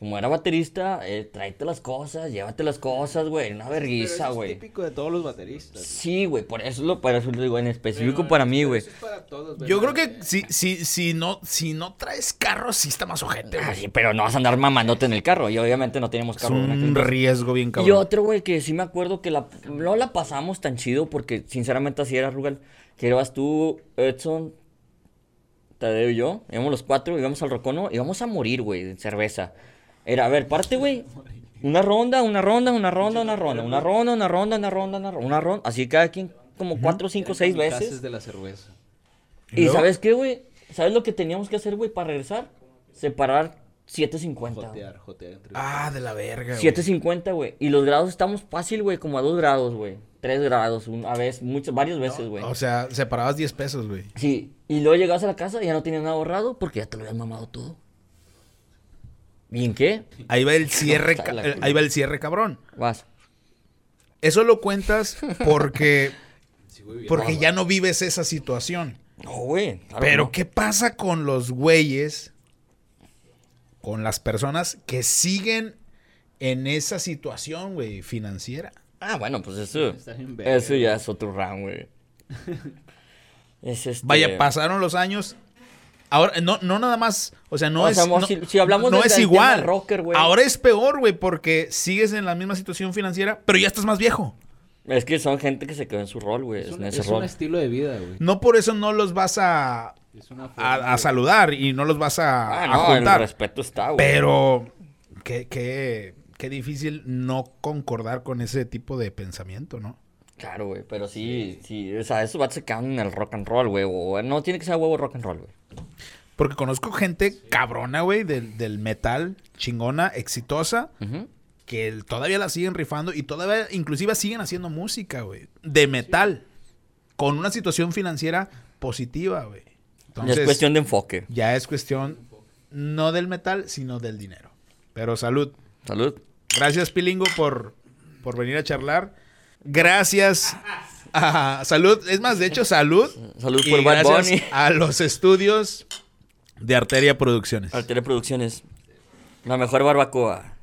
como era baterista, eh, tráete las cosas, llévate las cosas, güey, una vergüenza, es güey. típico de todos los bateristas. Sí, güey, por eso lo, para eso lo digo, en específico para mí, güey. Es para todos, güey. Yo creo que si, si, si no, si no traes carro, sí está más ojete, Ah, güey. sí, pero no vas a andar mamándote en el carro, y obviamente no teníamos Es carro. aquel un riesgo bien Y cabrón. otro, güey, que sí me acuerdo que la, no la pasamos tan chido porque sinceramente así era, Rugal. Que ibas tú, Edson, Tadeo y yo, íbamos los cuatro, íbamos al Rocono, íbamos a morir, güey, de cerveza. Era, a ver, parte, güey. Una ronda, una ronda, una ronda, una ronda, una ronda, una ronda, una ronda, una ronda, una ronda. Así cada quien como cuatro, cinco, seis veces. de la cerveza. Y? ¿sabes qué, güey? ¿Sabes lo que teníamos que hacer, güey, para regresar? Separar 7.50. güey. Jotear, jotear entre Ah, de la verga, güey. 7.50, güey. Y los grados estamos fácil, güey, como a 2 grados, güey. 3 grados, un- a veces, muchas, varias veces, güey. O sea, separabas 10 pesos, güey. Sí, y luego llegabas a la casa y ya no tenías nada ahorrado porque ya te lo habían mamado todo. ¿Y en qué? Ahí va el *laughs* cierre, ahí va el cierre, cabrón. Vas. Eso lo cuentas porque, *laughs* porque ya no vives esa situación. No, güey. claro Pero, no. ¿qué pasa con los güeyes, con las personas que siguen en esa situación, güey, financiera? Ah, bueno, pues eso. Eso ya es otro round, güey. *laughs* es este. Vaya, pasaron los años. Ahora, no, no nada más, o sea, no O es. sea, no, si- si hablamos no del- es del igual. tema rocker, güey. Ahora es peor, güey, porque sigues en la misma situación financiera, pero ya estás más viejo. Es que son gente que se quedó en su rol, güey. Es, en un, ese es rol. un estilo de vida, güey. No por eso no los vas a, Es una forma a, a saludar y no los vas a, Ah, a no, el juntar. respeto está, güey. Pero qué, qué, qué difícil no concordar con ese tipo de pensamiento, ¿no? Claro, güey, pero sí, sí, o sea, esos vatos se quedan en el rock and roll, güey, o no tiene que ser huevo rock and roll, güey. Porque conozco gente cabrona, güey, del, del metal, chingona, exitosa, que el- todavía la siguen rifando y todavía, inclusive siguen haciendo música, güey, de metal, con una situación financiera positiva, güey. Ya es cuestión de enfoque. ya es cuestión no del metal, sino del dinero. Pero salud. Salud. Gracias, Pilingo, por, por venir a charlar. Gracias. a salud. Es más, de hecho, salud. Salud Y por Bad gracias Bunny. a los estudios de Arteria Producciones. Arteria Producciones. La mejor barbacoa.